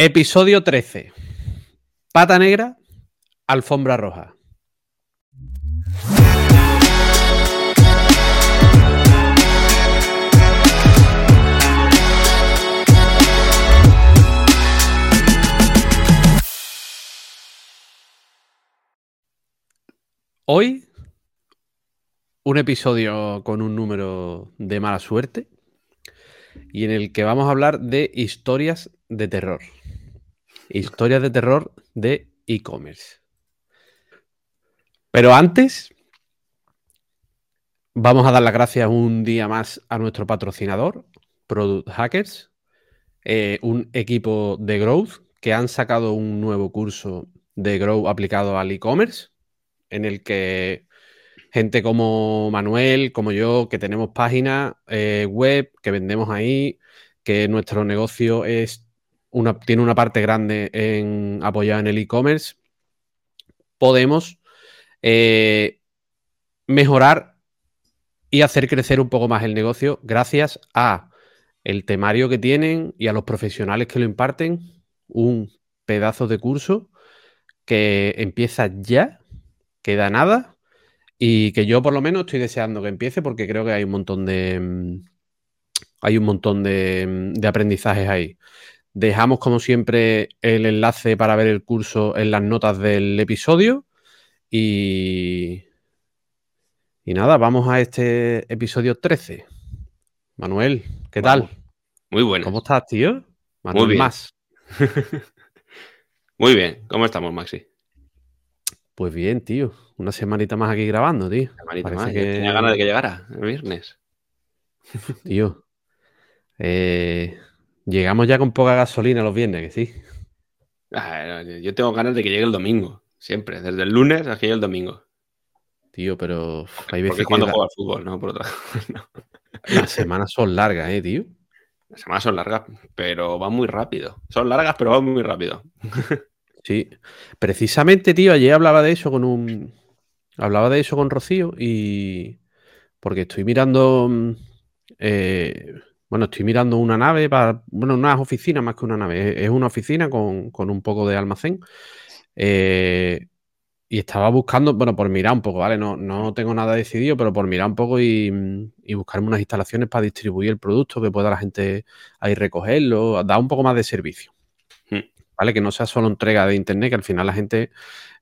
Episodio 13. Pata negra, alfombra roja. Hoy, un episodio con un número de mala suerte y en el que vamos a hablar de historias de terror. Historias de terror de e-commerce. Pero antes, vamos a dar las gracias un día más a nuestro patrocinador, Product Hackers, eh, un equipo de growth que han sacado un nuevo curso de growth aplicado al e-commerce, en el que gente como Manuel, como yo, que tenemos página eh, web, que vendemos ahí, que nuestro negocio es una, tiene una parte grande en apoyada en el e-commerce, podemos eh, mejorar y hacer crecer un poco más el negocio gracias a el temario que tienen y a los profesionales que lo imparten, un pedazo de curso que empieza ya, queda nada, y que yo por lo menos estoy deseando que empiece porque creo que hay un montón de. Mm, hay un montón de, mm, de aprendizajes ahí. Dejamos, como siempre, el enlace para ver el curso en las notas del episodio. Y. Y nada, vamos a este episodio 13. Manuel, ¿qué tal? Muy bueno. ¿Cómo estás, tío? Manuel Muy bien. Más. Muy bien. ¿Cómo estamos, Maxi? Pues bien, tío. Una semanita más aquí grabando, tío. Semanita más. que- Tenía ganas de que llegara el viernes. Tío. eh, llegamos ya con poca gasolina los viernes, que sí. Ah, Yo tengo ganas de que llegue el domingo. Siempre. Desde el lunes hasta que llegue el domingo. Tío, pero hay Porque veces es cuando que juego al fútbol, ¿no? Por otra no. la- las semanas son largas, ¿eh, tío? Las semanas son largas, pero van muy rápido. Son largas, pero van muy rápido. Sí. Precisamente, tío, ayer hablaba de eso con un... Hablaba de eso con Rocío y... Porque estoy mirando... mm, eh, Bueno, estoy mirando una nave para... Bueno, unas oficinas más que una nave. Es- una oficina con, con un poco de almacén. Eh, y estaba buscando, bueno, por mirar un poco, ¿vale? No, no tengo nada decidido, pero por mirar un poco y, y buscarme unas instalaciones para distribuir el producto, que pueda la gente ahí recogerlo, dar un poco más de servicio. Hmm. ¿Vale? Que no sea solo entrega de internet, que al final la gente,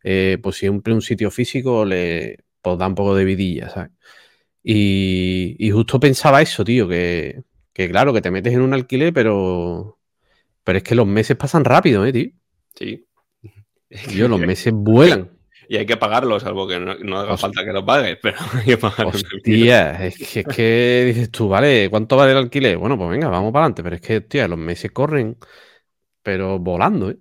eh, pues siempre un sitio físico le pues, da un poco de vidilla, ¿sabes? Y, y justo pensaba eso, tío, que, que claro, que te metes en un alquiler, pero, pero es que los meses pasan rápido, ¿eh, tío? Sí. Tío, los meses vuelan. Y hay que pagarlo, salvo que no, no haga Hostia. falta que lo pagues, pero hay que pagarlo. Hostia, es que, es que dices tú, vale, ¿cuánto vale el alquiler? Bueno, pues venga, vamos para adelante, pero es que, hostia, los meses corren, pero volando, ¿eh?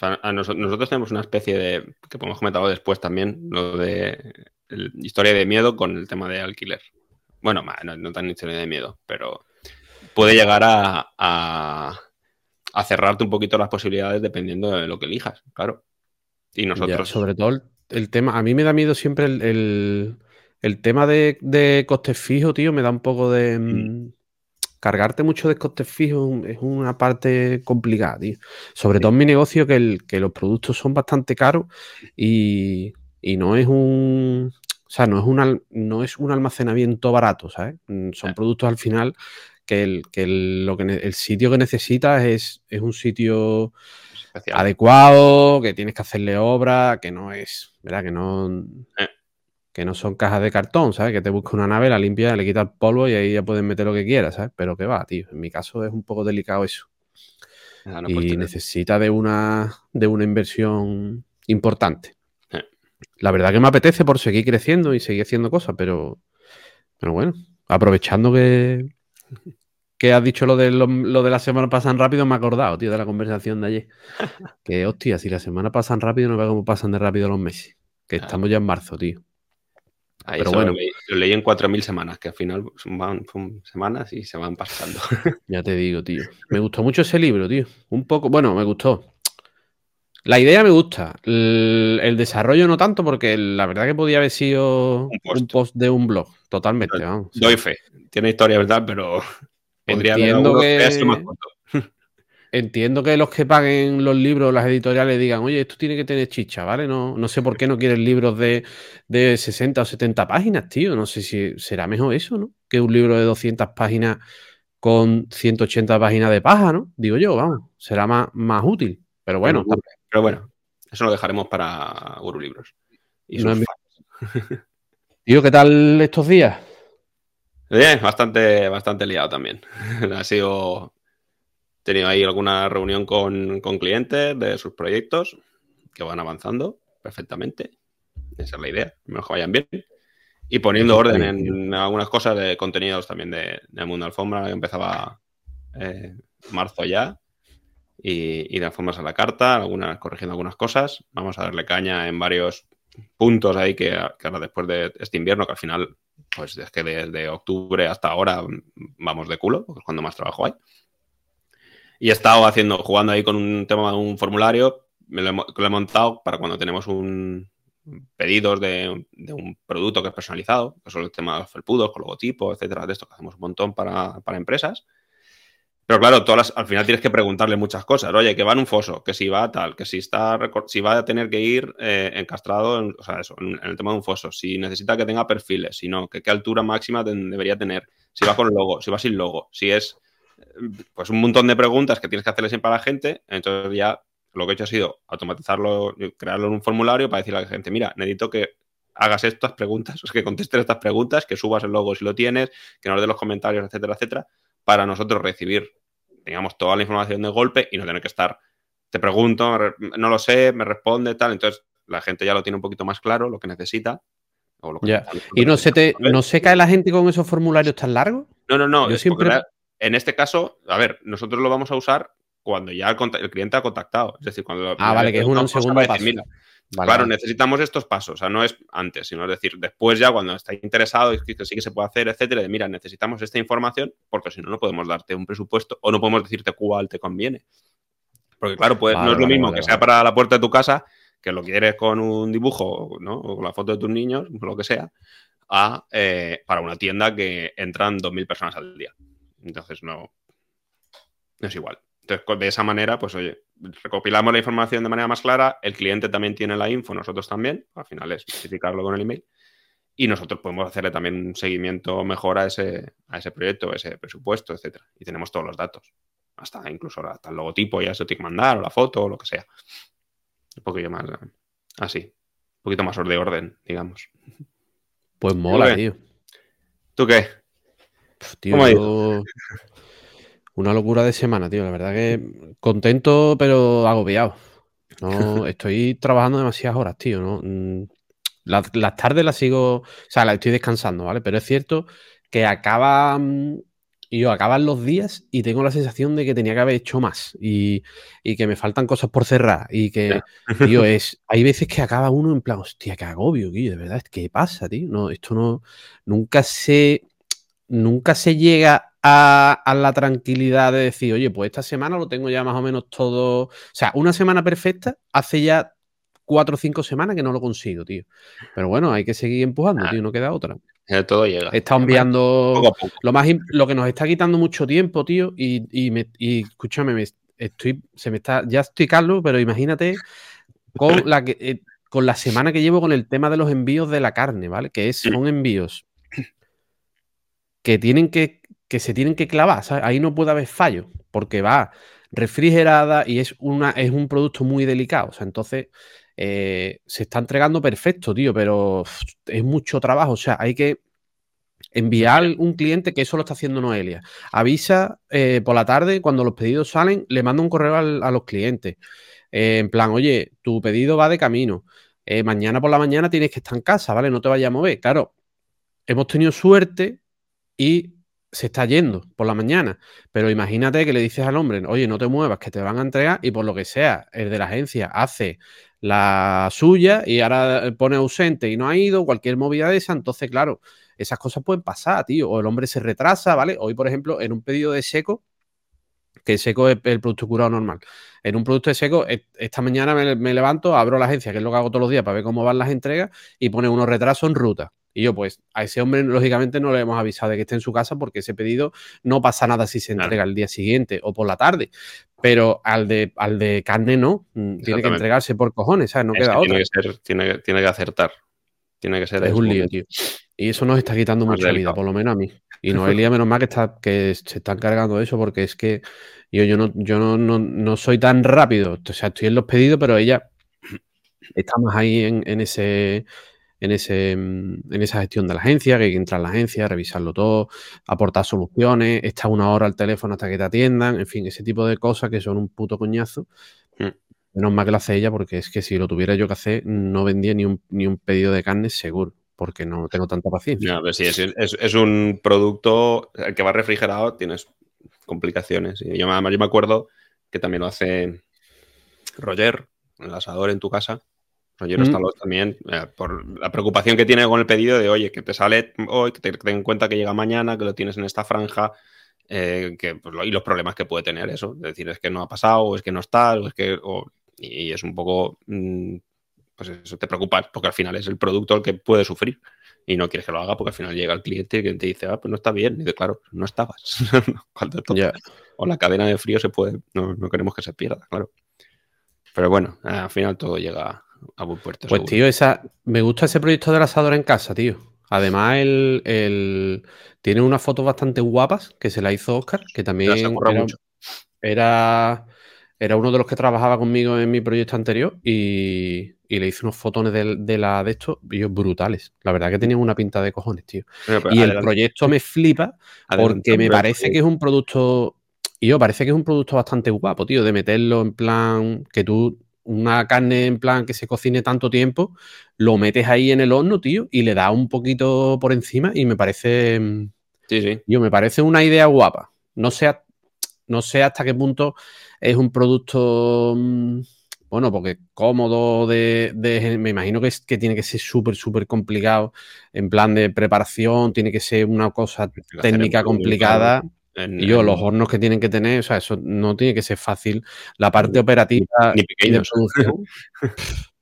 A- nosotros tenemos una especie de, que hemos comentado después también, lo de el- historia de miedo con el tema de alquiler. Bueno, no, no tan historia de miedo, pero puede llegar a, a- a cerrarte un poquito las posibilidades dependiendo de lo que elijas, claro. Y Ya, nosotros, sobre todo el, el tema, a mí me da miedo siempre el, el- el tema de, de costes fijos, tío, me da un poco de... mm, Cargarte mucho de costes fijos es una parte complicada, tío. Sobre todo en mi negocio, que, el, que los productos son bastante caros y, y no es un... O sea, no es, un, no es un almacenamiento barato, ¿sabes? Mm, Son productos al final que el, que el, lo que ne- el sitio que necesitas es, es un sitio especial. adecuado, que tienes que hacerle obra, que no es, ¿verdad? Que no, que no son cajas de cartón, ¿sabes? Que te busca una nave, la limpia, le quita el polvo y ahí ya puedes meter lo que quieras, ¿sabes? Pero que va, tío. En mi caso es un poco delicado eso. Ah, no, y necesita de una, de una inversión importante. La verdad que me apetece por seguir creciendo y seguir haciendo cosas, pero, pero bueno, aprovechando que, que has dicho lo de, lo, lo de la semana pasan rápido, me he acordado, tío, de la conversación de ayer. Que, hostia, si la semana pasan rápido, no veo cómo pasan de rápido los meses. Que Ah. estamos ya en marzo, tío. ahí pero bueno. lo, leí, lo leí en 4.000 semanas, que al final van, son semanas y se van pasando. Ya te digo, tío. Me gustó mucho ese libro, tío. Un poco, bueno, me gustó. La idea me gusta. El, el desarrollo no tanto, porque la verdad que podía haber sido Un post. un post de un blog. Totalmente, vamos. Doy fe. Tiene historia, ¿verdad? Pero Entiendo que- más corto. entiendo que los que paguen los libros, las editoriales, digan, oye, esto tiene que tener chicha, ¿vale? No, no sé por qué no quieren libros de, de 60 o 70 páginas, tío. No sé si será mejor eso, ¿no? Que un libro de 200 páginas con 180 páginas de paja, ¿no? Digo yo, vamos, será más, más útil. Pero bueno. Pero bueno, eso lo dejaremos para Guru Libros. Y Tío, ¿qué tal estos días? Bien, bastante, bastante liado también. ha sido. He tenido ahí alguna reunión con, clientes de sus proyectos que van avanzando perfectamente. Esa es la idea, mejor que vayan bien. Y poniendo orden en algunas cosas de contenidos también de, Mundo Alfombra, que empezaba eh, marzo ya. Y, de alfombras a la carta, algunas corrigiendo algunas cosas. Vamos a darle caña en varios puntos ahí que, ahora después de este invierno, que al final pues es que desde octubre hasta ahora vamos de culo, porque es cuando más trabajo hay. Y he estado haciendo, jugando ahí con un tema de un formulario, me lo he, montado para cuando tenemos un pedidos de, un producto que es personalizado, que son los felpudos, con logotipo, etcétera, de esto que hacemos un montón para, para empresas. Pero claro, todas al final tienes que preguntarle muchas cosas. Oye, que va en un foso, que si va tal, que si está si va a tener que ir eh, encastrado, en, o sea, eso, en, el tema de un foso, si necesita que tenga perfiles, si no, que qué altura máxima debería tener, si va con logo, si va sin logo, si es pues un montón de preguntas que tienes que hacerle siempre a la gente. Entonces ya lo que he hecho ha sido automatizarlo, crearlo en un formulario para decirle a la gente, mira, necesito que hagas estas preguntas, que contestes estas preguntas, que subas el logo si lo tienes, que nos dé los comentarios, etcétera, etcétera para nosotros recibir, digamos, toda la información de golpe y no tener que estar, te pregunto, no lo sé, me responde, tal. Entonces, la gente ya lo tiene un poquito más claro, lo que necesita. ¿Y no se, te, no se cae la gente con esos formularios tan largos? No, no, no. siempre... En este caso, a ver, nosotros lo vamos a usar cuando ya el, cliente ha contactado. Es decir, cuando... Ah, vale, que es un segundo paso claro, necesitamos estos pasos, o sea, no es antes, sino es decir, después ya cuando está interesado y que sí que se puede hacer, etcétera, de mira, necesitamos esta información porque si no, no podemos darte un presupuesto o no podemos decirte cuál te conviene. Porque claro, pues no es lo mismo que sea para la puerta de tu casa, que lo quieres con un dibujo, ¿no? O con la foto de tus niños, lo que sea, a eh, para una tienda que entran 2.000 personas al día. Entonces no, no es igual. Entonces, de esa manera, pues oye, recopilamos la información de manera más clara, el cliente también tiene la info, nosotros también, al final es especificarlo con el email, y nosotros podemos hacerle también un seguimiento mejor a ese, a ese proyecto, a ese presupuesto, etcétera. Y tenemos todos los datos. Hasta incluso hasta el logotipo, ya se tiene que mandar, o la foto, o lo que sea. Un poquito más así. Un poquito más de orden, digamos. Pues mola, tío. ¿Tú qué? tío, una locura de semana, tío. La verdad que contento, pero agobiado. No, estoy trabajando demasiadas horas, tío. ¿no? Mm, las, tardes las sigo, o sea, las estoy descansando, ¿vale? Pero es cierto que acaban, yo acaban los días y tengo la sensación de que tenía que haber hecho más y, que me faltan cosas por cerrar y que, tío, es, hay veces que acaba uno en plan, hostia, qué agobio, tío, de verdad, ¿qué pasa, tío? No, esto no, nunca se, nunca se llega a, la tranquilidad de decir, oye, pues esta semana lo tengo ya más o menos todo. O sea, una semana perfecta hace ya cuatro o cinco semanas que no lo consigo, tío. Pero bueno, hay que seguir empujando, ah. tío, no queda otra. Todo llega. Estado enviando lo más lo que nos está quitando mucho tiempo, tío, y, y, escúchame, estoy, se me está, ya estoy Carlos, pero imagínate con la que eh, con la semana que llevo con el tema de los envíos de la carne, ¿vale? Que es, son envíos que tienen que que se tienen que clavar, ahí no puede haber fallo, porque va refrigerada y es, una, es un producto muy delicado. O sea, entonces eh, se está entregando perfecto, tío, pero es mucho trabajo. O sea, hay que enviar un cliente que eso lo está haciendo Noelia. Avisa eh, por la tarde, cuando los pedidos salen, le manda un correo a los clientes. Eh, en plan, oye, tu pedido va de camino. mañana por la mañana tienes que estar en casa, ¿vale? No te vayas a mover. Claro, hemos tenido suerte y se está yendo por la mañana. Pero imagínate que le dices al hombre, oye, no te muevas, que te van a entregar, y por lo que sea, el de la agencia hace la suya y ahora pone ausente y no ha ido, cualquier movida de esa, entonces, claro, esas cosas pueden pasar, tío. O el hombre se retrasa, ¿vale? Hoy, por ejemplo, en un pedido de seco, que seco es el producto curado normal. En un producto de seco, e, esta mañana me, me levanto, abro la agencia, que es lo que hago todos los días para ver cómo van las entregas, y pone unos retrasos en ruta Y yo, pues, a ese hombre, lógicamente, no le hemos avisado de que esté en su casa porque ese pedido no pasa nada si se entrega el día siguiente o por la tarde. Pero al de, al de carne no, mm, tiene que entregarse por cojones, ¿sabes? No queda otra. Tiene que, tiene, que acertar. Tiene que ser. Es un lío, tío. Y eso nos está quitando mucha vida, por lo menos a mí. Y Noelia, menos mal que, está, que se está encargando de eso, porque es que yo, yo, no, yo no, no, soy tan rápido. O sea, estoy en los pedidos, pero ella está más ahí en, ese, en, ese, en esa gestión de la agencia, que hay que entrar a la agencia, revisarlo todo, aportar soluciones, estar una hora al teléfono hasta que te atiendan, en fin, ese tipo de cosas que son un puto coñazo. Mm. Menos mal que lo hace ella, porque es que si lo tuviera yo que hacer, no vendía ni un, ni un pedido de carne seguro porque no tengo tanta paciencia. No, sí, es, un producto que va refrigerado, tienes complicaciones. Y yo, además, yo me acuerdo que también lo hace Roger, el asador en tu casa. Roger está mm. también, eh, por la preocupación que tiene con el pedido de, oye, que te sale hoy, que te den en cuenta que llega mañana, que lo tienes en esta franja, eh, que, pues, y los problemas que puede tener eso. Es decir, es que no ha pasado, o es que no está, o es que. y es un poco. Mm, pues eso te preocupa, porque al final es el producto el que puede sufrir y no quieres que lo haga porque al final llega el cliente y te dice, ah, pues no está bien. Y de claro, no estabas. O la cadena de frío se puede, no, queremos que se pierda, claro. Pero bueno, al final todo llega a buen puerto. Pues tío, esa, me gusta ese proyecto del asador en casa, tío. Además, el, tiene unas fotos bastante guapas que se la hizo Oscar, que también era, era uno de los que trabajaba conmigo en mi proyecto anterior y, le hice unos fotones de, la de estos, ellos brutales. La verdad que tenían una pinta de cojones, tío. y el proyecto me flipa porque me parece que es un producto, y yo parece que es un producto bastante guapo, tío, de meterlo en plan que tú una carne en plan que se cocine tanto tiempo, lo metes ahí en el horno, tío, y le das un poquito por encima y me parece Sí, sí. Yo me parece una idea guapa. No sé, no sé hasta qué punto es un producto, mm, bueno, porque cómodo de, me imagino que, es, que tiene que ser súper, súper complicado en plan de preparación, tiene que ser una cosa técnica complicada. Y yo, los hornos que tienen que tener, o sea, eso no tiene que ser fácil. La parte operativa ni de producción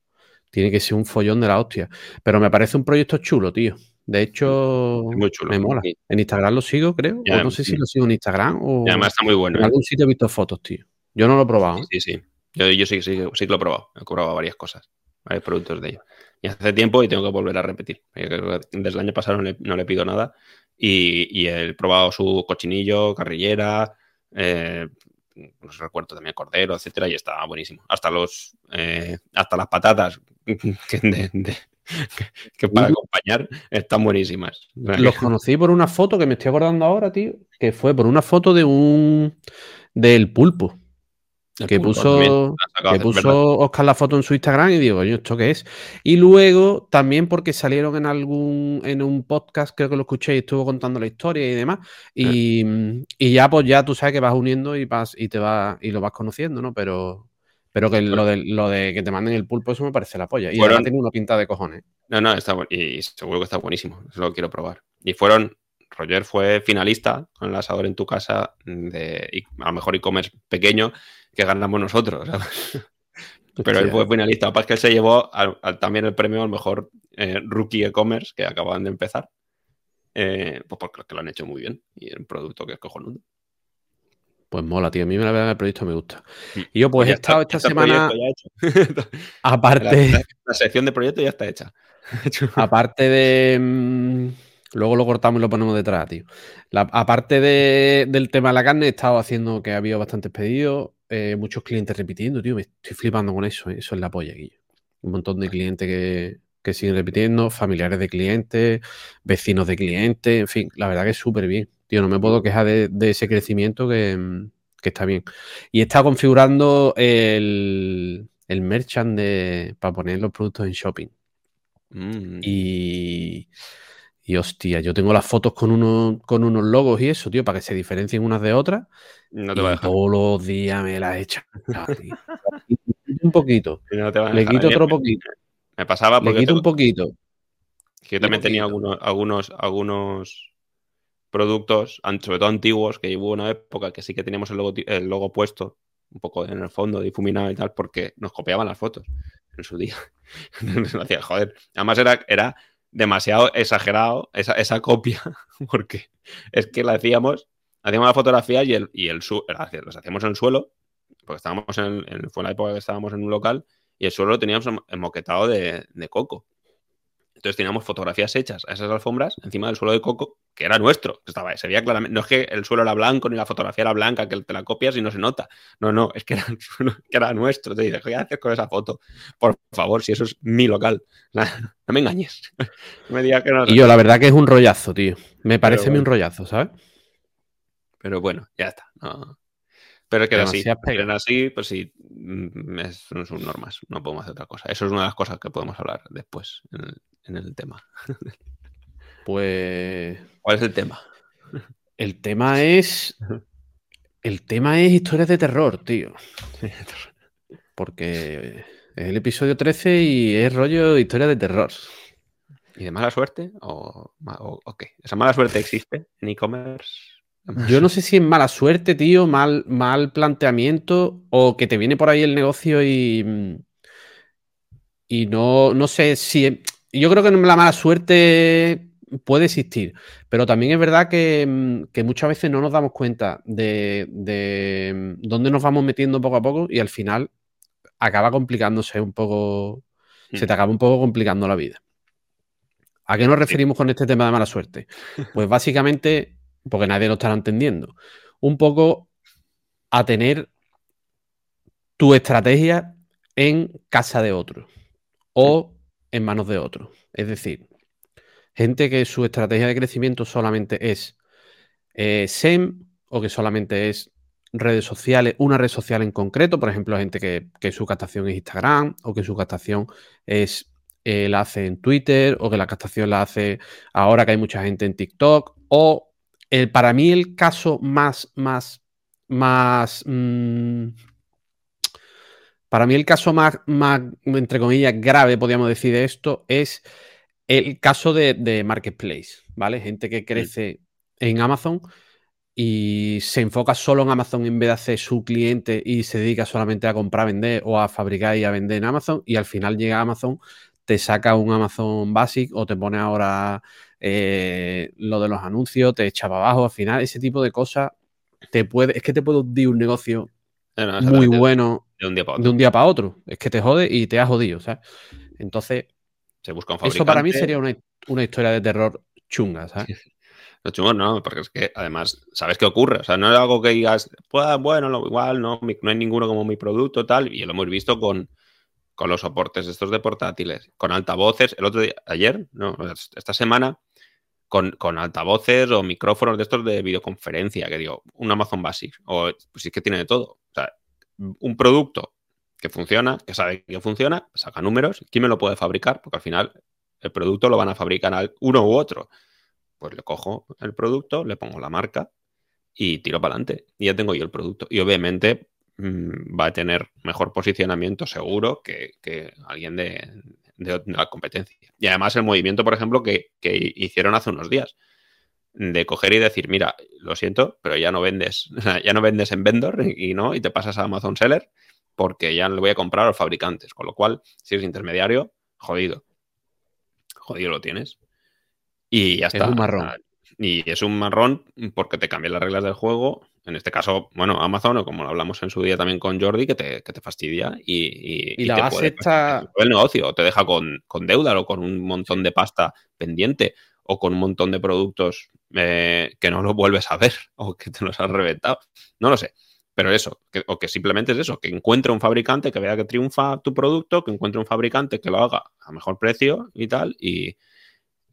tiene que ser un follón de la hostia. Pero me parece un proyecto chulo, tío. De hecho, me mola. En Instagram lo sigo, creo. o no sé si lo sigo en Instagram o. además está muy bueno. En ¿eh? algún sitio he visto fotos, tío. Yo no lo he probado. Sí, sí. Yo, sí, sí, sí, que lo he probado. He probado varias cosas, varios productos de ellos. Y hace tiempo y tengo que volver a repetir. Desde el año pasado no le, pido nada. Y, he probado su cochinillo, carrillera, eh, no recuerdo también cordero, etcétera, y estaba buenísimo. Hasta los eh, hasta las patatas de, que para acompañar están buenísimas. Los conocí por una foto que me estoy acordando ahora, tío, que fue por una foto de un del pulpo. Que puso, que puso Oscar la foto en su Instagram y digo, yo, ¿esto qué es? Y luego también porque salieron en algún, en un podcast, creo que lo escuché y estuvo contando la historia y demás. Y, y ya, pues ya tú sabes que vas uniendo y vas, y te vas, y lo vas conociendo, ¿no? Pero, pero que lo de, lo de que te manden el pulpo, eso me parece la polla. Y ahora tiene una pinta de cojones. No, no, está y seguro que está buenísimo. Eso lo quiero probar. Y fueron, Roger fue finalista con el asador en tu casa de a lo mejor e-commerce pequeño que ganamos nosotros. Pero él fue finalista. Lo que que él se llevó también el premio al mejor eh, rookie e-commerce que acaban de empezar. Eh, pues porque lo han hecho muy bien. Y es un producto que es cojonudo. Pues mola, tío. A mí me la verdad el proyecto me gusta. Mm. Y yo, pues he estado esta semana. aparte. La, sección de proyecto ya está hecha. aparte de. Luego lo cortamos y lo ponemos detrás, tío. aparte del tema de la carne, he estado haciendo que ha habido bastantes pedidos, eh, muchos clientes repitiendo, tío. Me estoy flipando con eso. Eh, eso es la polla, Guillo. Un montón de clientes que, que siguen repitiendo, familiares de clientes, vecinos de clientes, en fin, la verdad que es súper bien. Tío, no me puedo quejar de, ese crecimiento que, está bien. Y está configurando el, el merchant de, para poner los productos en shopping. Mm. Y, y hostia, yo tengo las fotos con, uno, con unos logos y eso, tío, para que se diferencien unas de otras. No te y Todos los días me las echan. un poquito. Le quito otro poquito. Me pasaba porque. Le quito un poquito. yo también tenía algunos, algunos, algunos productos, sobre todo antiguos, que hubo una época que sí que teníamos el logo, el logo puesto, un poco en el fondo, difuminado y tal, porque nos copiaban las fotos en su día. joder. Además era, era demasiado exagerado esa, esa copia, porque es que la hacíamos, hacíamos la fotografía y el, y el las hacíamos en el suelo, porque estábamos en, fue la época que estábamos en un local, y el suelo lo teníamos moquetado de, de coco. Entonces teníamos fotografías hechas a esas alfombras encima del suelo de coco, que era nuestro. Estaba, se veía claramente. No es que el suelo era blanco ni la fotografía era blanca, que te la copias y no se nota. No, no, es que era, que era nuestro. Te dices, ¿qué haces con esa foto? Por favor, si eso es mi local. No me engañes. No me digas que no. Y yo, la verdad que es un rollazo, tío. Me parece un rollazo, ¿sabes? Pero bueno, ya está. Pero es que así, así, pues sí, mm, son normas, no podemos hacer otra cosa. Eso es una de las cosas que podemos hablar después en el, tema. Pues. ¿Cuál es el tema? El tema es. El tema es historias de terror, tío. Porque es el episodio 13 y es rollo historia de terror. ¿Y de mala suerte? ¿O, o qué? ¿Esa mala suerte existe en e-commerce? Yo no sé si es mala suerte, tío, mal, mal planteamiento o que te viene por ahí el negocio y. Y no, no sé si. Yo creo que la mala suerte puede existir, pero también es verdad que, muchas veces no nos damos cuenta de, de, dónde nos vamos metiendo poco a poco y al final acaba complicándose un poco. Se te acaba un poco complicando la vida. ¿A qué nos referimos con este tema de mala suerte? Pues básicamente porque nadie lo estará entendiendo, un poco a tener tu estrategia en casa de otro o en manos de otro. Es decir, gente que su estrategia de crecimiento solamente es eh, SEM o que solamente es redes sociales, una red social en concreto, por ejemplo, gente que, su captación es Instagram o que su captación es eh, la hace en Twitter o que la captación la hace ahora que hay mucha gente en TikTok o para mí el caso más, más, más... Mm, para mí el caso más, más, entre comillas, grave, podríamos decir, de esto es el caso de, Marketplace, ¿vale? Gente que crece en Amazon y se enfoca solo en Amazon en vez de hacer su cliente y se dedica solamente a comprar, vender o a fabricar y a vender en Amazon y al final llega a Amazon, te saca un Amazon Basic o te pone ahora eh, lo de los anuncios, te echa para abajo, al final ese tipo de cosas te puede, es que te puede hundir un negocio muy bueno de un, día para otro. de un día para otro. Es que te jode y te ha jodido, ¿sabes? Entonces, se busca un eso para mí sería una, historia de terror chunga, ¿sabes? No chungo no, porque es que además, ¿sabes qué ocurre? O sea, no es algo que digas, pues bueno, igual no, no hay ninguno como mi producto, tal, y lo hemos visto con, con los soportes estos de portátiles, con altavoces. El otro día, ayer, no, esta semana, con, altavoces o micrófonos de estos de videoconferencia, que digo, un Amazon Basic, o pues sí que tiene de todo. O sea, un producto que funciona, que sabe que funciona, saca números, ¿quién me lo puede fabricar? Porque al final el producto lo van a fabricar uno u otro. Pues le cojo el producto, le pongo la marca y tiro para adelante. Y ya tengo yo el producto. Y obviamente mm, va a tener mejor posicionamiento seguro que, que alguien de, de, la competencia. Y además el movimiento, por ejemplo, que, hicieron hace unos días, de coger y decir, mira, lo siento, pero ya no vendes, ya no vendes en vendor y, no, y te pasas a Amazon Seller porque ya le voy a comprar a los fabricantes. Con lo cual, si eres intermediario, jodido. Jodido lo tienes. Y ya está. Es un marrón. Y es un marrón porque te cambian las reglas del juego en este caso, bueno, Amazon, o como lo hablamos en su día también con Jordi, que te, fastidia y, y, la base está... El negocio te deja con, deuda o con un montón de pasta pendiente o con un montón de productos eh, que no lo vuelves a ver o que te los has reventado. No lo sé. Pero eso, o que simplemente es eso, que encuentre un fabricante que vea que triunfa tu producto, que encuentre un fabricante que lo haga a mejor precio y tal, y,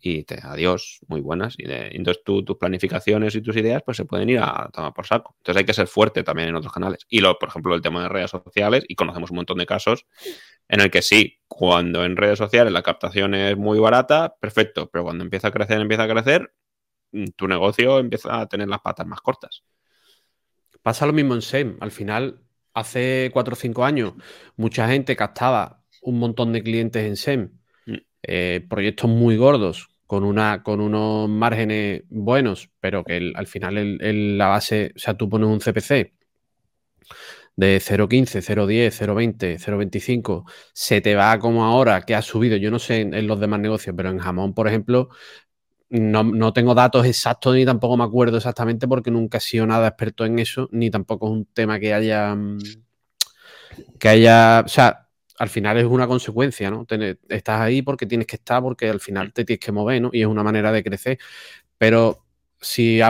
y te, adiós, muy buenas. Y de, entonces tus planificaciones y tus ideas pues se pueden ir a tomar por saco. Entonces hay que ser fuerte también en otros canales. Y lo, por ejemplo, el tema de redes sociales, y conocemos un montón de casos en el que sí, cuando en redes sociales la captación es muy barata, perfecto, pero cuando empieza a crecer, empieza a crecer, mm, tu negocio empieza a tener las patas más cortas. Pasa lo mismo en SEM. Al final, hace cuatro o cinco años, mucha gente captaba un montón de clientes en SEM. Mm. Eh, proyectos muy gordos con, una, con unos márgenes buenos, pero que al final la base, o sea, tú pones un CPC de 0.15, 0.10, 0.20, 0.25, se te va como ahora que ha subido, yo no sé en, los demás negocios, pero en jamón, por ejemplo, no, tengo datos exactos ni tampoco me acuerdo exactamente porque nunca he sido nada experto en eso, ni tampoco es un tema que haya... Mm, que haya... O sea, al final es una consecuencia, ¿no? estás ahí porque tienes que estar, porque al final te tienes que mover, ¿no? Y es una manera de crecer. Pero si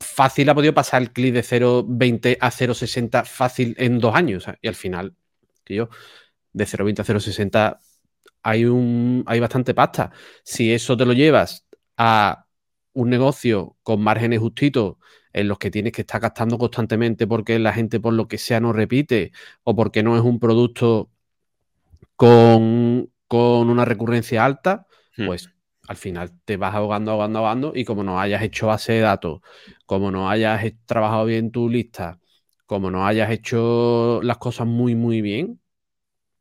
fácil ha podido pasar el clic de 0.20 a 0.60 fácil en dos años. Y al final, que yo, de 0.20 a 0.60 hay, un, hay bastante pasta. Si eso te lo llevas a un negocio con márgenes justitos en los que tienes que estar gastando constantemente porque la gente por lo que sea no repite o porque no es un producto con, con una recurrencia alta, hmm. pues al final te vas ahogando, ahogando, ahogando y como no hayas hecho base de datos, como no hayas trabajado bien tu lista, como no hayas hecho las cosas muy, muy bien,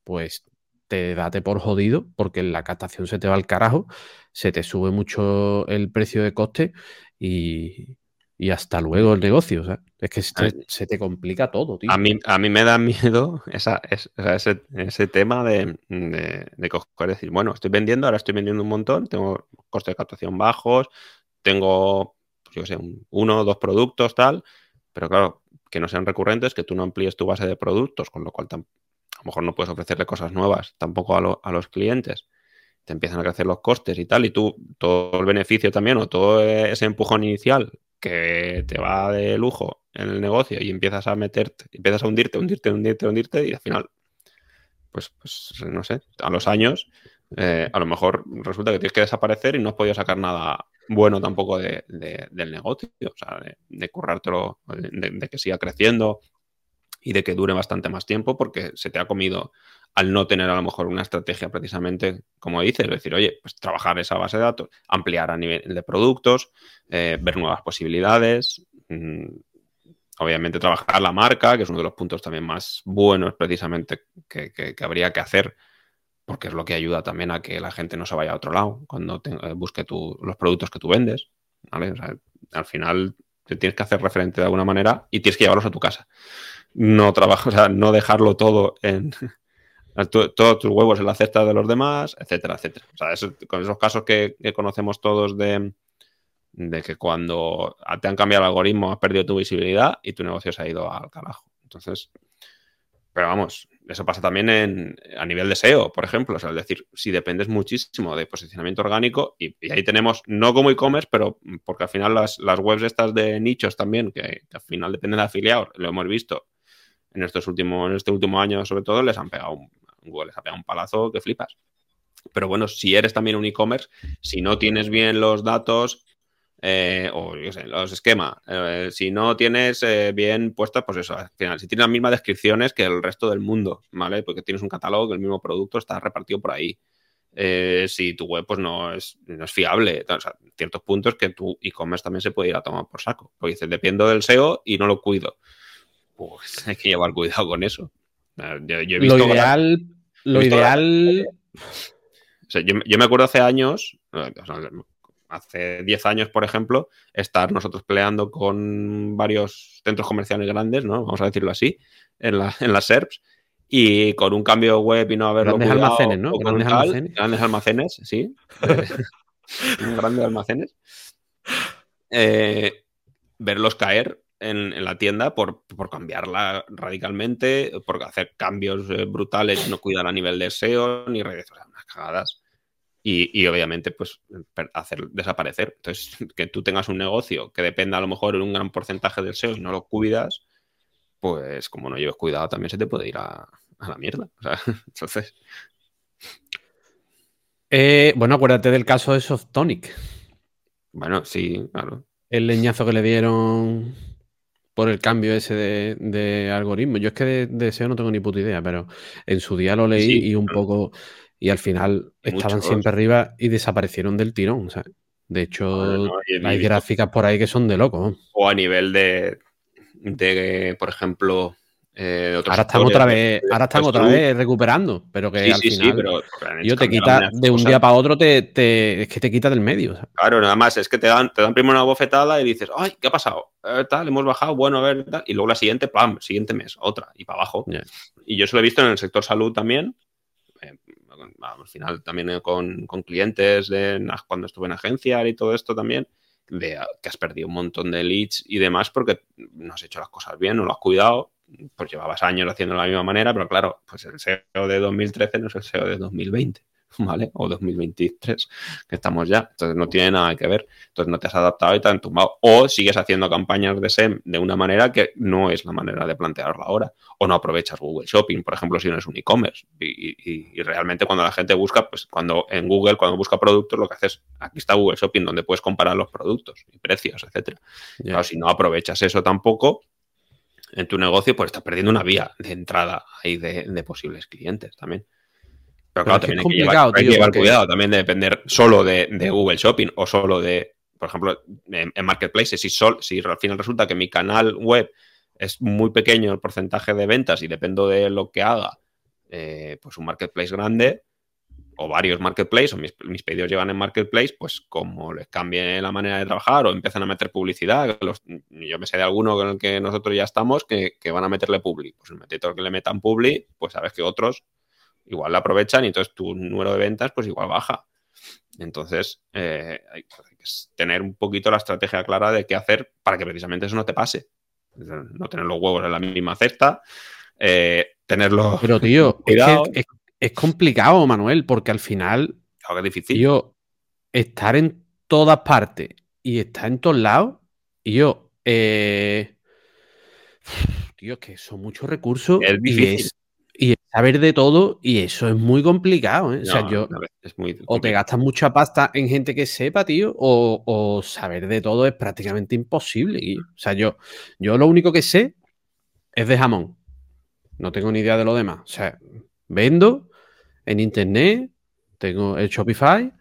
pues te date por jodido porque la captación se te va al carajo, se te sube mucho el precio de coste y, y hasta luego el negocio. Es que se te, complica todo, tío. A mí, a mí me da miedo esa, ese, tema de, de, coger, decir, bueno, estoy vendiendo, ahora estoy vendiendo un montón, tengo costes de captación bajos, tengo, pues yo sé, uno o dos productos, tal, pero claro, que no sean recurrentes, que tú no amplíes tu base de productos, con lo cual a lo mejor no puedes ofrecerle cosas nuevas tampoco a, a los clientes. Te empiezan a crecer los costes y tal, y tú todo el beneficio también o todo ese empujón inicial que te va de lujo en el negocio y empiezas a meterte, empiezas a hundirte, hundirte, hundirte, hundirte y al final, pues, pues no sé, a los años, eh, a lo mejor resulta que tienes que desaparecer y no has podido sacar nada bueno tampoco de, del negocio, o sea, de, currártelo, de, que siga creciendo y de que dure bastante más tiempo porque se te ha comido al no tener a lo mejor una estrategia precisamente, como dices, es decir, oye, pues trabajar esa base de datos, ampliar a nivel de productos, eh, ver nuevas posibilidades, mm, obviamente trabajar la marca, que es uno de los puntos también más buenos precisamente que, habría que hacer, porque es lo que ayuda también a que la gente no se vaya a otro lado cuando eh, busque los productos que tú vendes. al final te tienes que hacer referente de alguna manera y tienes que llevarlos a tu casa. No trabajar, o sea, no dejarlo todo en, todos tus huevos en la cesta de los demás, etcétera, etcétera. O sea, con esos casos que, conocemos todos de, de, que cuando te han cambiado el algoritmo has perdido tu visibilidad y tu negocio se ha ido al carajo. Entonces, pero vamos, eso pasa también en, a nivel de SEO, por ejemplo. O sea, es decir, si dependes muchísimo de posicionamiento orgánico, y, ahí tenemos, no como e-commerce, pero porque al final las, webs estas de nichos también, que, al final dependen de afiliados, lo hemos visto en estos últimos, en este último año sobre todo, les han pegado un, Google les ha pegado un palazo que flipas. Pero bueno, si eres también un e-commerce, si no tienes bien los datos eh, o los esquemas, eh, si no tienes eh, bien puestas, pues eso, al final, si tienes las mismas descripciones que el resto del mundo, ¿vale? Porque tienes un catálogo el mismo producto está repartido por ahí. si tu web pues no es, no es fiable, o sea, ciertos puntos que tu e-commerce también se puede ir a tomar por saco. Porque dices, dependo del SEO y no lo cuido. Pues hay que llevar cuidado con eso. Yo, he visto lo ideal, lo ideal. yo, me acuerdo hace años, hace 10 años, por ejemplo, estar nosotros peleando con varios centros comerciales grandes, ¿no? Vamos a decirlo así, en, las SERPs, y con un cambio web y no haberlo Grandes almacenes, ¿no? Grandes almacenes. Grandes almacenes, sí. grandes almacenes. Eh, verlos caer en, la tienda por, cambiarla radicalmente, por hacer cambios eh, brutales, no cuidar a nivel de SEO ni redes, o sea, unas cagadas. Y, obviamente, pues, hacer desaparecer. Entonces, que tú tengas un negocio que dependa a lo mejor en un gran porcentaje del SEO y no lo cuidas, pues como no lleves cuidado, también se te puede ir a, la mierda. O sea, entonces. Eh, bueno, acuérdate del caso de Softonic. Bueno, sí, claro. El leñazo que le dieron por el cambio ese de, algoritmo. Yo es que de, SEO no tengo ni puta idea, pero en su día lo leí y un poco. Y al final estaban siempre arriba y desaparecieron del tirón. de hecho, hay gráficas por ahí que son de loco. O a nivel de, de por ejemplo, Eh, ahora están otra vez, ahora están otra vez recuperando, pero que al final pero, yo te quita de un día para otro te, es que te quita del medio. Claro, nada más es que te dan, te dan primero una bofetada y dices, ay, ¿qué ha pasado? Eh, tal, hemos bajado, bueno, a ver, tal. y luego la siguiente, pam, siguiente mes, otra, y para abajo. Y yo eso lo he visto en el sector salud también. Eh, al final también con, con clientes de, cuando estuve en agencia y todo esto también de que has perdido un montón de leads y demás porque no has hecho las cosas bien, no lo has cuidado pues llevabas años haciendo de la misma manera, pero claro, pues el SEO de 2013 no es el SEO de 2020, ¿vale? O 2023, que estamos ya. Entonces no tiene nada que ver. Entonces no te has adaptado y te han tumbado. O sigues haciendo campañas de SEM de una manera que no es la manera de plantearla ahora. O no aprovechas Google Shopping, por ejemplo, si no es un e-commerce. Y, realmente cuando la gente busca, pues cuando en Google, cuando busca productos, lo que haces, aquí está Google Shopping, donde puedes comparar los productos y precios, etcétera. Claro, si no aprovechas eso tampoco, en tu negocio, pues estás perdiendo una vía de entrada ahí de, posibles clientes también. Pero claro, también hay que llevar, cuidado, también de depender solo de, Google Shopping o solo de, por ejemplo, en, Marketplaces. Si, sol, si al final resulta que mi canal web es muy pequeño el porcentaje de ventas y dependo de lo que haga, eh, pues un marketplace grande, o varios marketplaces, o mis, pedidos llevan en marketplace, pues como les cambie la manera de trabajar o empiezan a meter publicidad, yo me sé de alguno con el que nosotros ya estamos que, van a meterle publi. Pues el metedor que le metan publi, pues sabes que otros igual la aprovechan y entonces tu número de ventas pues igual baja. Entonces eh, hay, que tener un poquito la estrategia clara de qué hacer para que precisamente eso no te pase. No tener los huevos en la misma cesta, eh, tenerlo... Pero tío, es complicado, Manuel, porque al final. es difícil. Yo, estar en todas partes y estar en todos lados, y yo. Eh, tío, es que son muchos recursos. Es difícil. Y, saber de todo, y eso es muy complicado. ¿eh? o sea, yo. o te gastas mucha pasta en gente que sepa, tío, o, saber de todo es prácticamente imposible. O sea, yo, yo lo único que sé es de jamón. No tengo ni idea de lo demás. O sea, vendo en internet, tengo el Shopify,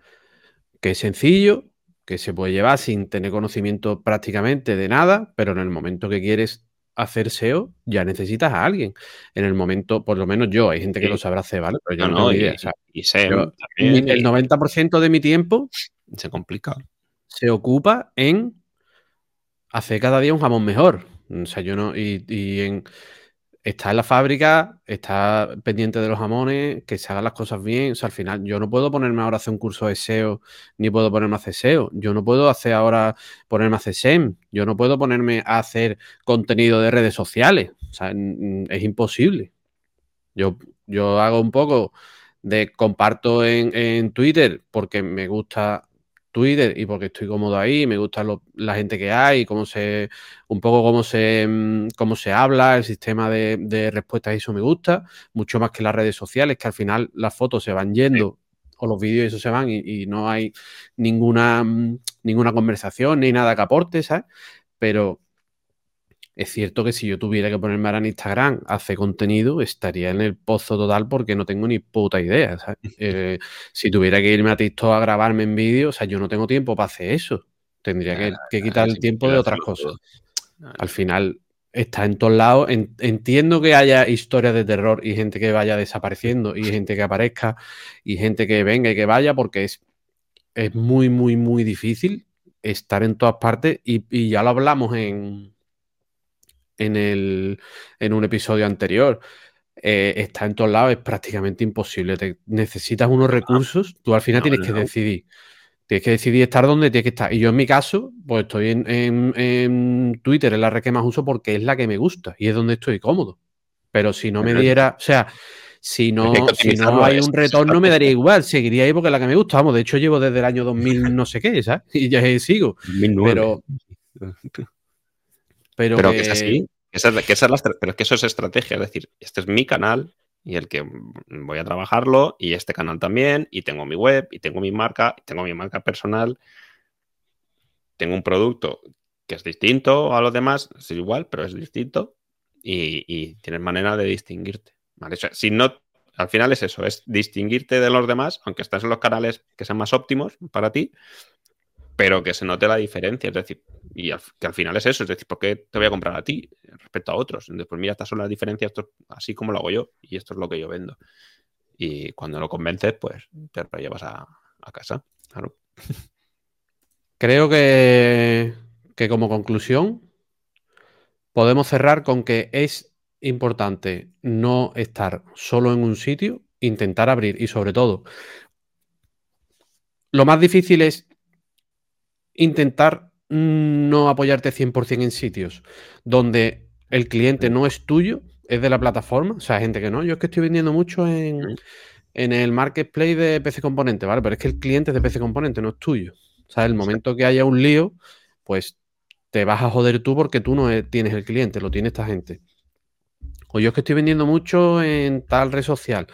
que es sencillo, que se puede llevar sin tener conocimiento prácticamente de nada, pero en el momento que quieres hacer SEO, ya necesitas a alguien. En el momento, por lo menos yo, hay gente que lo sabrá hacer, ¿vale? Pero yo no, tengo idea. Y, SEO el 90% de mi tiempo se complica. Se ocupa en hacer cada día un jamón mejor. O sea, yo no. y en está en la fábrica, está pendiente de los jamones, que se hagan las cosas bien. O sea, al final, yo no puedo ponerme ahora a hacer un curso de SEO, ni puedo ponerme a hacer SEO. Yo no puedo hacer ahora ponerme a hacer SEM. Yo no puedo ponerme a hacer contenido de redes sociales. O sea, es imposible. Yo, yo hago un poco de comparto en, en Twitter porque me gusta Twitter y porque estoy cómodo ahí, me gusta la gente que hay, cómo se, un poco cómo se, mm, cómo se habla, el sistema de, respuestas, eso me gusta, mucho más que las redes sociales, que al final las fotos se van yendo o los vídeos eso se van y, no hay ninguna, mm, ninguna conversación ni nada que aporte, ¿sabes? Pero es cierto que si yo tuviera que ponerme ahora en Instagram a hacer contenido, estaría en el pozo total porque no tengo ni puta idea. Eh, si tuviera que irme a TikTok a grabarme en vídeo, o sea, yo no tengo tiempo para hacer eso. Tendría que, quitar el tiempo de otras cosas. Al final está en todos lados. entiendo que haya historias de terror y gente que vaya desapareciendo y gente que aparezca y gente que venga y que vaya porque es, es muy, muy, muy difícil estar en todas partes y ya lo hablamos en en, el, en un episodio anterior. Eh, está en todos lados, es prácticamente imposible. Te, necesitas unos recursos, tú al final tienes que decidir. Tienes que decidir estar donde tienes que estar. Y yo en mi caso, pues estoy en, en, Twitter, es la red que más uso porque es la que me gusta y es donde estoy cómodo. Pero si no me diera, o sea, si no, si no hay un retorno, me daría igual. Seguiría ahí porque es la que me gusta. Vamos, de hecho, llevo desde el año 2000 no sé qué, ¿sabes? Y ya sigo. Pero, pero, que... es así. pero es que eso es estrategia. Es decir, este es mi canal y el que voy a trabajarlo y este canal también y tengo mi web y tengo mi marca y tengo mi marca personal. Tengo un producto que es distinto a los demás, es igual, pero es distinto y, tienes manera de distinguirte. si no, al final es eso, es distinguirte de los demás, aunque estás en los canales que sean más óptimos para ti, pero que se note la diferencia. Es decir, y que al final es eso, es decir, ¿por qué te voy a comprar a ti respecto a otros? Entonces, pues mira, estas son las diferencias, esto, así como lo hago yo, y esto es lo que yo vendo. Y cuando lo convences, pues te lo llevas a, casa. Creo que, que como conclusión podemos cerrar con que es importante no estar solo en un sitio, intentar abrir y sobre todo, lo más difícil es intentar no apoyarte 100% en sitios donde el cliente no es tuyo, es de la plataforma, o sea, gente que no, yo es que estoy vendiendo mucho en, en el marketplace de PC Componente, ¿vale? Pero es que el cliente es de PC Componente, no es tuyo. O sea, el momento que haya un lío, pues te vas a joder tú porque tú no tienes el cliente, lo tiene esta gente. O yo es que estoy vendiendo mucho en tal red social.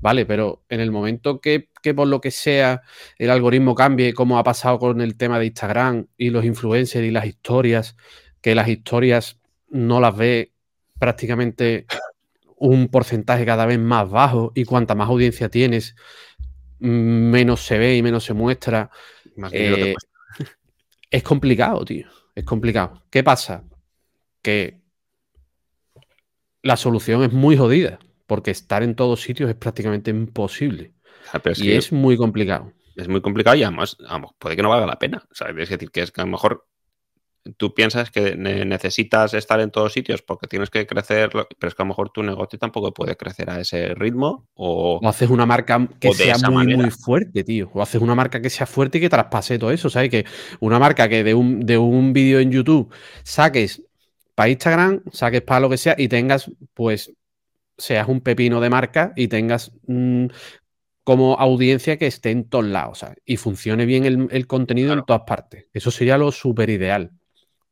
Vale, pero en el momento que, por lo que sea el algoritmo cambie, como ha pasado con el tema de Instagram y los influencers y las historias, que las historias no las ve prácticamente un porcentaje cada vez más bajo y cuanta más audiencia tienes, menos se ve y menos se muestra. Eh, es complicado, tío. Es complicado. ¿Qué pasa? Que la solución es muy jodida, porque estar en todos sitios es prácticamente imposible. Ah, y es muy complicado. Es muy complicado y además, vamos, puede que no valga la pena. es decir, que es que a lo mejor tú piensas que necesitas estar en todos sitios porque tienes que crecer, pero es que a lo mejor tu negocio tampoco puede crecer a ese ritmo. O, haces una marca que sea muy, muy fuerte, tío. O haces una marca que sea fuerte y que traspase todo eso. ¿Sabes? Que una marca que de un, de un vídeo en YouTube saques para Instagram, saques para lo que sea y tengas, pues, seas un pepino de marca y tengas mm, como audiencia que esté en todos lados y funcione bien el, contenido en todas partes. Eso sería lo súper ideal.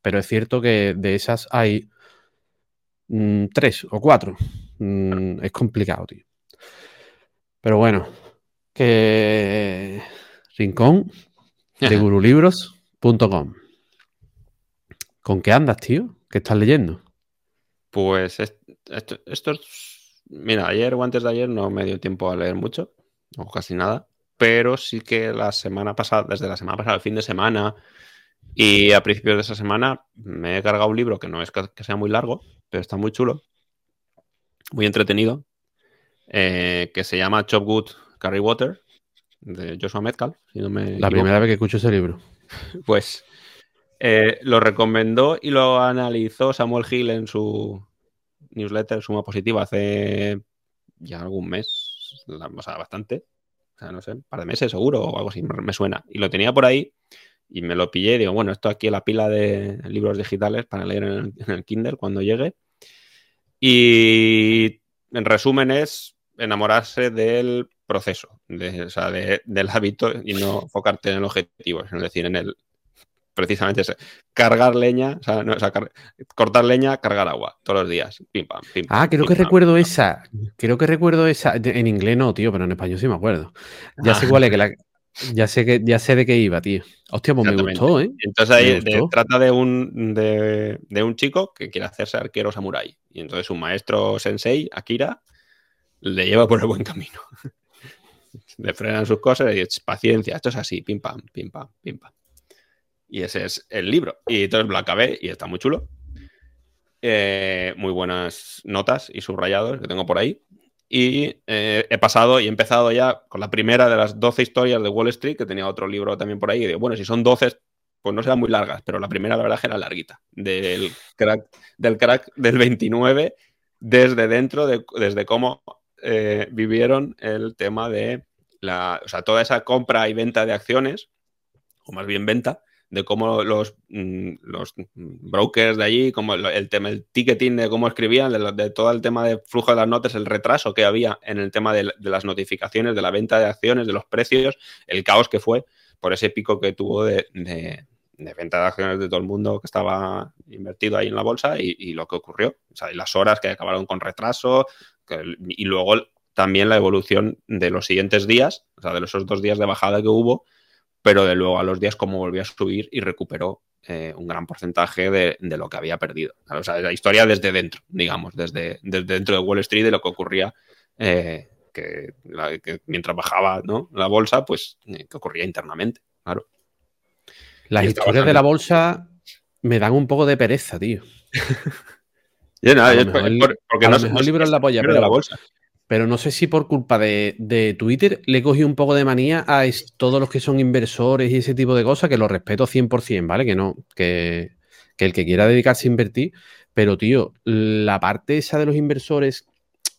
Pero es cierto que de esas hay mm, tres o cuatro. Mm, es complicado, tío. Pero bueno, que Rincón de gurulibros.com. ¿Con qué andas, tío? ¿Qué estás leyendo? Pues esto, esto, Mira, ayer o antes de ayer no me dio tiempo a leer mucho, o casi nada, pero sí que la semana pasada, desde la semana pasada, el fin de semana, y a principios de esa semana me he cargado un libro que no es que sea muy largo, pero está muy chulo, muy entretenido, eh, que se llama Chop Good Carry Water, de Joshua Metcalf. la primera vez que escucho ese libro. Pues eh, lo recomendó y lo analizó Samuel Hill en su newsletter Suma Positiva hace ya algún mes, o sea, bastante, o sea, no sé, un par de meses seguro o algo así, me suena. Y lo tenía por ahí y me lo pillé digo, bueno, esto aquí en la pila de libros digitales para leer en el, Kindle cuando llegue. Y en resumen es enamorarse del proceso, o sea, del hábito y no enfocarte en el objetivo, es decir, en el precisamente es cargar leña, o sea, no, cortar leña, cargar agua todos los días. Pim, pam, pim, ah, creo que recuerdo esa. Creo que recuerdo esa. En inglés no, tío, pero en español sí me acuerdo. Ya sé ah. cuál es que la, ya sé que ya sé de qué iba, tío. Hostia, pues me gustó, ¿eh? Entonces ahí trata de un, de, un chico que quiere hacerse arquero samurai. Y entonces su maestro sensei, Akira, le lleva por el buen camino. le frenan sus cosas y dice, paciencia, esto es así, pim pam, pim pam, pim pam. Y ese es el libro. Y entonces lo acabé y está muy chulo. Eh, muy buenas notas y subrayados que tengo por ahí. Y eh, he pasado y he empezado ya con la primera de las 12 historias de Wall Street, que tenía otro libro también por ahí. Y digo, bueno, si son 12, pues no serán muy largas, pero la primera la verdad era larguita. Del crack del, crack del 29, desde dentro, de, desde cómo eh, vivieron el tema de la, o sea, toda esa compra y venta de acciones, o más bien venta, de cómo los, mm, los brokers de allí, como el, tema, el ticketing de cómo escribían, de, todo el tema de flujo de las notas, el retraso que había en el tema de, las notificaciones, de la venta de acciones, de los precios, el caos que fue por ese pico que tuvo de, venta de acciones de todo el mundo que estaba invertido ahí en la bolsa y, lo que ocurrió. O sea, y las horas que acabaron con retraso y luego también la evolución de los siguientes días, o sea, de esos dos días de bajada que hubo, pero de luego a los días como volvió a subir y recuperó eh, un gran porcentaje de, lo que había perdido. O sea, la historia desde dentro, digamos, desde, dentro de Wall Street de lo que ocurría, eh, que, mientras bajaba la bolsa, pues, eh, que ocurría internamente, claro. Las historias de la bolsa me dan un poco de pereza, tío. Yo no, mejor- por- porque a no mejor no libro es la polla, pero- la bolsa. Pero no sé si por culpa de, de Twitter le he cogido un poco de manía a es- todos los que son inversores y ese tipo de cosas, que lo respeto 100%, ¿vale? Que no, que, que el que quiera dedicarse a invertir, pero tío, la parte esa de los inversores,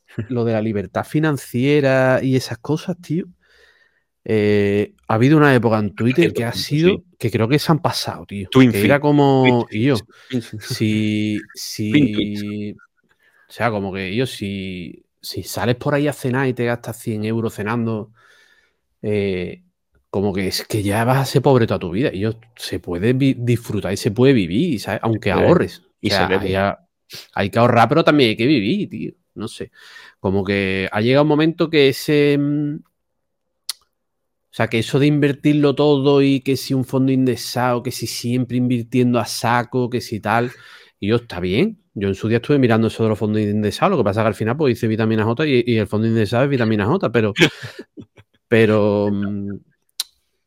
lo de la libertad financiera y esas cosas, tío, eh, ha habido una época en Twitter que ha sido, que creo que se han pasado, tío. Twin Que era como, y yo, si, si, o sea, como que yo, si, si sales por ahí a cenar y te gastas 100 euros cenando, eh, como que es que ya vas a ser pobre toda tu vida. Y yo, se puede disfrutar y se puede vivir, ¿sabes? Aunque ahorres. O Y se sea, debe. hay, a- hay que ahorrar, pero también hay que vivir, tío. No sé. Como que ha llegado un momento que ese. mm, O sea, que eso de invertirlo todo y que si un fondo indexado, que si siempre invirtiendo a saco, que si tal. Y yo, está bien. Yo en su día estuve mirando eso de los fondos indexados. Lo que pasa es que al final pues hice vitamina J y, y el fondo indexado es vitamina J, pero. pero. mm,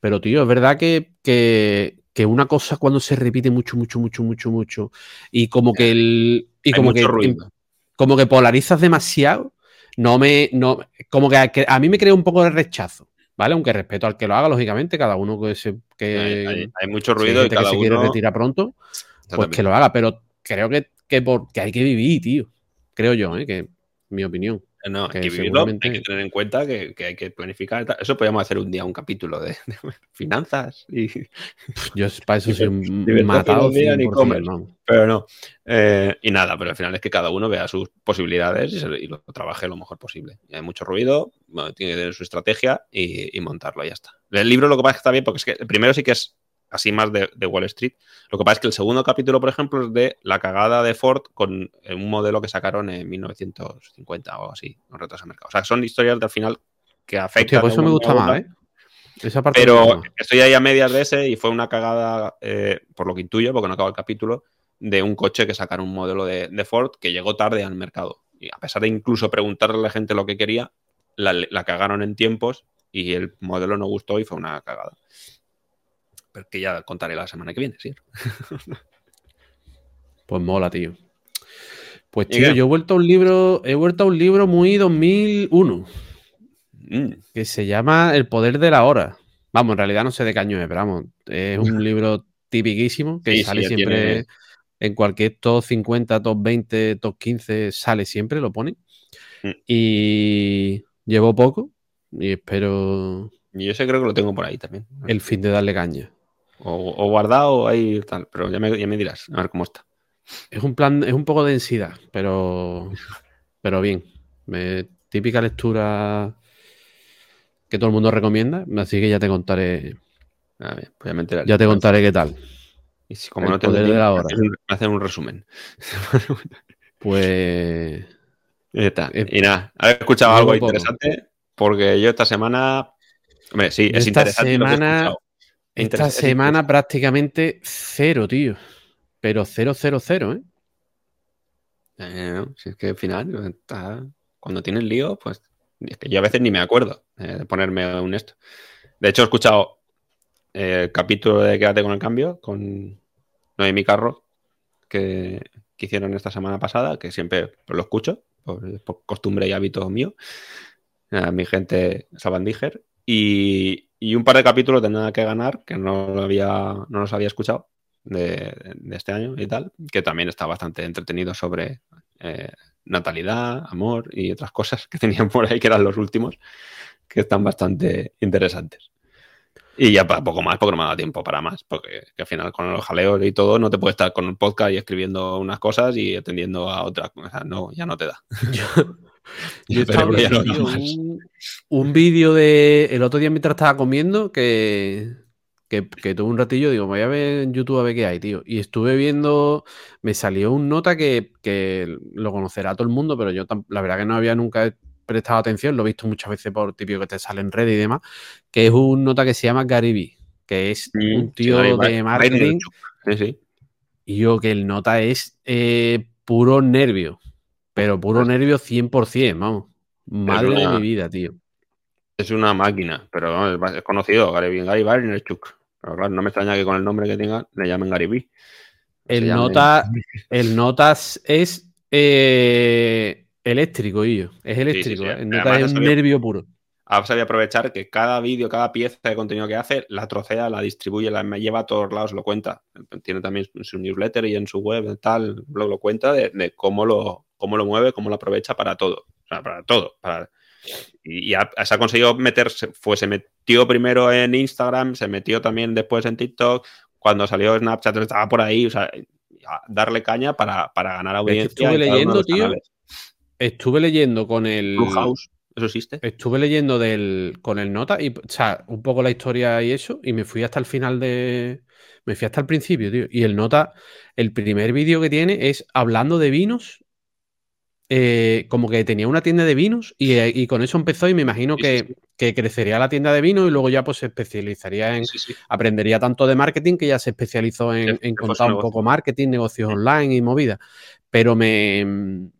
Pero, tío, es verdad que, que, que una cosa cuando se repite mucho, mucho, mucho, mucho, mucho. Y como que el. Y como que ruido. como que polarizas demasiado, no me, no, como que a, que a mí me crea un poco de rechazo, ¿vale? Aunque respeto al que lo haga, lógicamente, cada uno que se, que, Hay, hay- hay mucho si ruido y gente que cada se uno. quiere retirar pronto, pues que lo haga, pero creo que, que, por- que hay que vivir, tío. Creo yo, ¿eh? que mi opinión. No, que hay que vivirlo, seguramente- hay que tener en cuenta que, que hay que planificar. Eso podríamos hacer un día un capítulo de, de finanzas. Y, Yo para eso soy un matado ni 100%, comer. vamos. pero no. Eh, y nada, pero al final es que cada uno vea sus posibilidades y, se- y lo trabaje lo mejor posible. Y hay mucho ruido, bueno, tiene que tener su estrategia y, y montarlo y ya está. El libro lo que pasa es que está bien porque es que el primero sí que es así más de, de Wall Street. Lo que pasa es que el segundo capítulo, por ejemplo, es de la cagada de Ford con eh, un modelo que sacaron en 1950 o así, con retraso de mercado. O sea, son historias de al final que afectan. Hostia, pues eso me gusta más. ¿eh? Esa parte me gusta Pero más. estoy ahí a medias de ese y fue una cagada, eh, por lo que intuyo, porque no acaba el capítulo, de un coche que sacaron un modelo de, de Ford que llegó tarde al mercado. Y a pesar de incluso preguntarle a la gente lo que quería, la, la cagaron en tiempos y el modelo no gustó y fue una cagada. Que ya contaré la semana que viene, sí. Pues mola, tío. Pues ¿Y tío, yo he vuelto a un libro, he vuelto a un libro muy 2001. Mm, que se llama El poder de la hora. Vamos, en realidad no sé de qué año es, pero vamos, es un libro tipiquísimo que Sí, sale siempre tiene- en cualquier top 50, top 20, top 15, sale siempre, lo pone. Mm. Y llevo poco y espero Y yo ese creo que lo tengo por ahí también. el fin de darle caña. O, o guardado ahí tal, pero ya me, ya me dirás, a ver cómo está. Es un plan, es un poco de densidad, pero, pero bien. Me- típica lectura que todo el mundo recomienda, así que ya te contaré, A ver, pues ya me enteraré. ya te contaré qué tal. Y si como el no tengo poder de tiempo, la me hora. hacen un- resumen. Pues Y, está. Eh, Y nada, ¿has escuchado algo a poco. interesante? Porque yo esta semana. Hombre, sí, Yo es esta interesante. semana-. Esta semana prácticamente cero, tío. Pero cero, cero, cero, ¿eh? Eh, no, si es que al final, está- cuando tienes lío, pues. Es que yo a veces ni me acuerdo eh, de ponerme un esto. De hecho, he escuchado eh, el capítulo de Quédate con el cambio con Noemi Carro que, que hicieron esta semana pasada, que siempre lo escucho, por, por costumbre y hábito mío. A mi gente Sabandíger. Y, y un par de capítulos de Nada que ganar, que no, lo había, no los había escuchado de, de este año y tal, que también está bastante entretenido sobre eh, natalidad, amor y otras cosas que tenían por ahí, que eran los últimos, que están bastante interesantes. Y ya para poco más, porque no me ha dado tiempo para más, porque que al final con los jaleos y todo no te puedes estar con un podcast y escribiendo unas cosas y atendiendo a otras cosas. No, ya no te da. Yo estaba no un, un vídeo de. El otro día mientras estaba comiendo, que, que, que tuve un ratillo, digo, voy a ver en YouTube a ver qué hay, tío. Y estuve viendo. Me salió un nota que, que lo conocerá todo el mundo, pero yo la verdad que no había nunca prestado atención, lo he visto muchas veces por típico que te sale en red y demás, que es un nota que se llama Gary Vee, que es Mm, un tío sí, de marketing. Sí. Y yo que el nota es eh, puro nervio, pero puro nervio 100%, vamos. Madre una- de mi vida, tío. Es una máquina, pero es conocido, Gary, Gary Vaynerchuk. Pero claro, no me extraña que con el nombre que tenga le llamen Gary El, nota, el Notas es eh, eléctrico, y Es eléctrico. ¿eh? El Notas es un nervio puro. Ahora sabía aprovechar que cada vídeo, cada pieza de contenido que hace, la trocea, la distribuye, la me lleva a todos lados, lo cuenta. Tiene también su newsletter y en su web, tal, blog lo cuenta de, cómo, lo, cómo lo mueve, cómo lo aprovecha para todo. O sea, para todo. y, ya se ha conseguido meterse, fue, se metió primero en Instagram, se metió también después en TikTok. Cuando salió Snapchat estaba por ahí, o sea, darle caña para, ganar audiencia. Estuve leyendo, tío. Estuve leyendo con el. House ¿Eso existe? Estuve leyendo del, con el nota y, o sea, un poco la historia y eso, y me fui hasta el final de. Me fui hasta el principio, tío. Y el nota, el primer vídeo que tiene es hablando de vinos. Eh, como que tenía una tienda de vinos y, con eso empezó y me imagino que, crecería la tienda de vinos y luego ya pues se especializaría en, aprendería tanto de marketing que ya se especializó en, en contar un poco marketing, negocios online y movida. Pero me,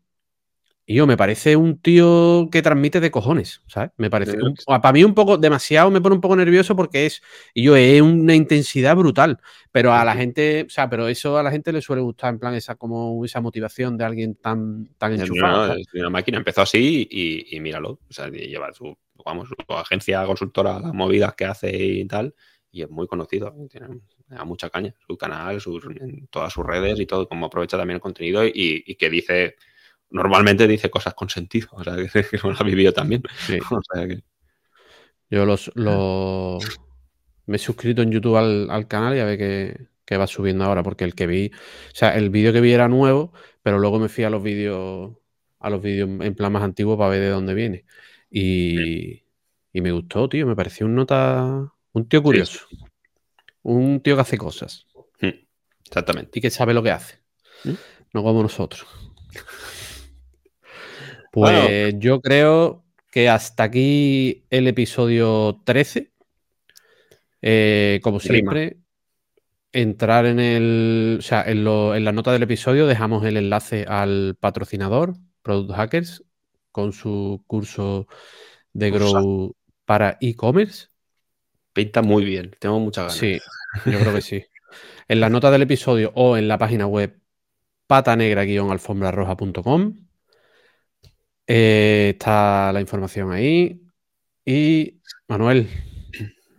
y yo, me parece un tío que transmite de cojones, ¿sabes? Me parece. para mí un poco, demasiado me pone un poco nervioso porque es, y yo, es una intensidad brutal. Pero a la gente, o sea, pero eso a la gente le suele gustar, en plan, esa como esa motivación de alguien tan, tan enchufado. una máquina empezó así y, míralo. O sea, lleva su, vamos, su agencia consultora, las movidas que hace y tal, y es muy conocido. Tiene mucha caña. Su canal, en todas sus redes y todo, como aprovecha también el contenido y que dice normalmente dice cosas con sentido, o sea, que, que lo ha vivido también. Yo los, me he suscrito en YouTube al, canal y a ver qué, va subiendo ahora, porque el que vi, o sea, el vídeo que vi era nuevo, pero luego me fui a los vídeos, a los vídeos en plan más antiguo para ver de dónde viene. Y, me gustó, tío, me pareció un nota, un tío curioso. Un tío que hace cosas. Hmm, exactamente. Y que sabe lo que hace. ¿Mm? No como nosotros. Pues yo creo que hasta aquí el episodio 13. Eh, como siempre, entrar en el. O sea, en, la nota del episodio dejamos el enlace al patrocinador, Product Hackers, con su curso de Grow para e-commerce. Pinta muy bien, tengo mucha ganas. Sí, yo creo que sí. En la nota del episodio o en la página web patanegra-alfombrarroja.com eh, está la información ahí. Y Manuel,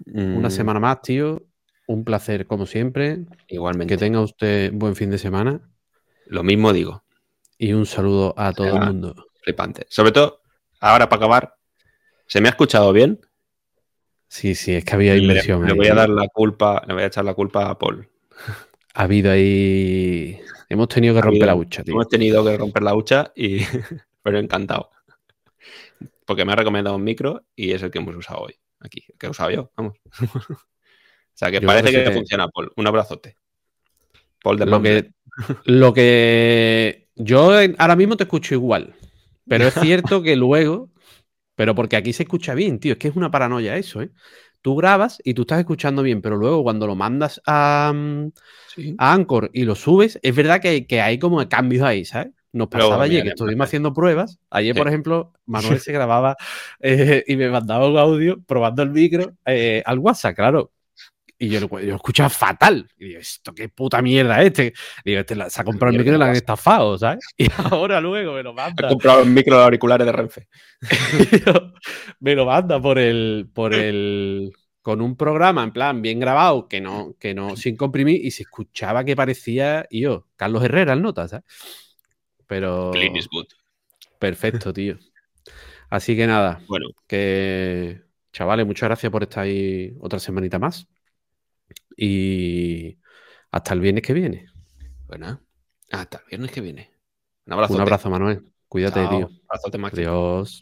una mm. semana más, tío. Un placer, como siempre. Igualmente. Que tenga usted buen fin de semana. Lo mismo digo. Y un saludo a todo el mundo. Flipante. Sobre todo, ahora para acabar, ¿se me ha escuchado bien? Sí, sí, es que había inversión. Le, voy a dar la culpa, le voy a echar la culpa a Paul. Ha habido ahí. Hemos tenido que romper la hucha, tío. Hemos tenido que romper la hucha y pero encantado. Porque me ha recomendado un micro y es el que hemos usado hoy. Aquí, que he usado yo, vamos. o sea que parece que, funciona, Paul. Un abrazote. Paul de lo que, lo que yo ahora mismo te escucho igual. Pero es cierto que luego, pero porque aquí se escucha bien, tío. Es que es una paranoia eso, ¿eh? Tú grabas y tú estás escuchando bien, pero luego cuando lo mandas a, a Anchor y lo subes, es verdad que, que hay como cambios ahí, ¿sabes? Nos pasaba ayer que estuvimos haciendo pruebas. Ayer, por ejemplo, Manuel se grababa eh, y me mandaba un audio probando el micro eh, al WhatsApp, claro. Y yo, yo escuchaba fatal. Y digo, ¿esto qué puta mierda es este? digo, este se ha comprado el micro y lo han estafado, ¿sabes? Y ahora luego me lo manda. Ha comprado el micro de auriculares de Renfe. me lo manda por el, por el, con un programa en plan bien grabado, que no, que no, sin comprimir, y se escuchaba que parecía, y yo, Carlos Herrera, el nota, ¿sabes? Pero. Perfecto, tío. Así que nada. Bueno. Que. Chavales, muchas gracias por estar ahí otra semanita más. Y hasta el viernes que viene. Bueno, hasta el viernes que viene. Un abrazo. Un abrazo, Manuel. Cuídate, Chao. tío. Adiós.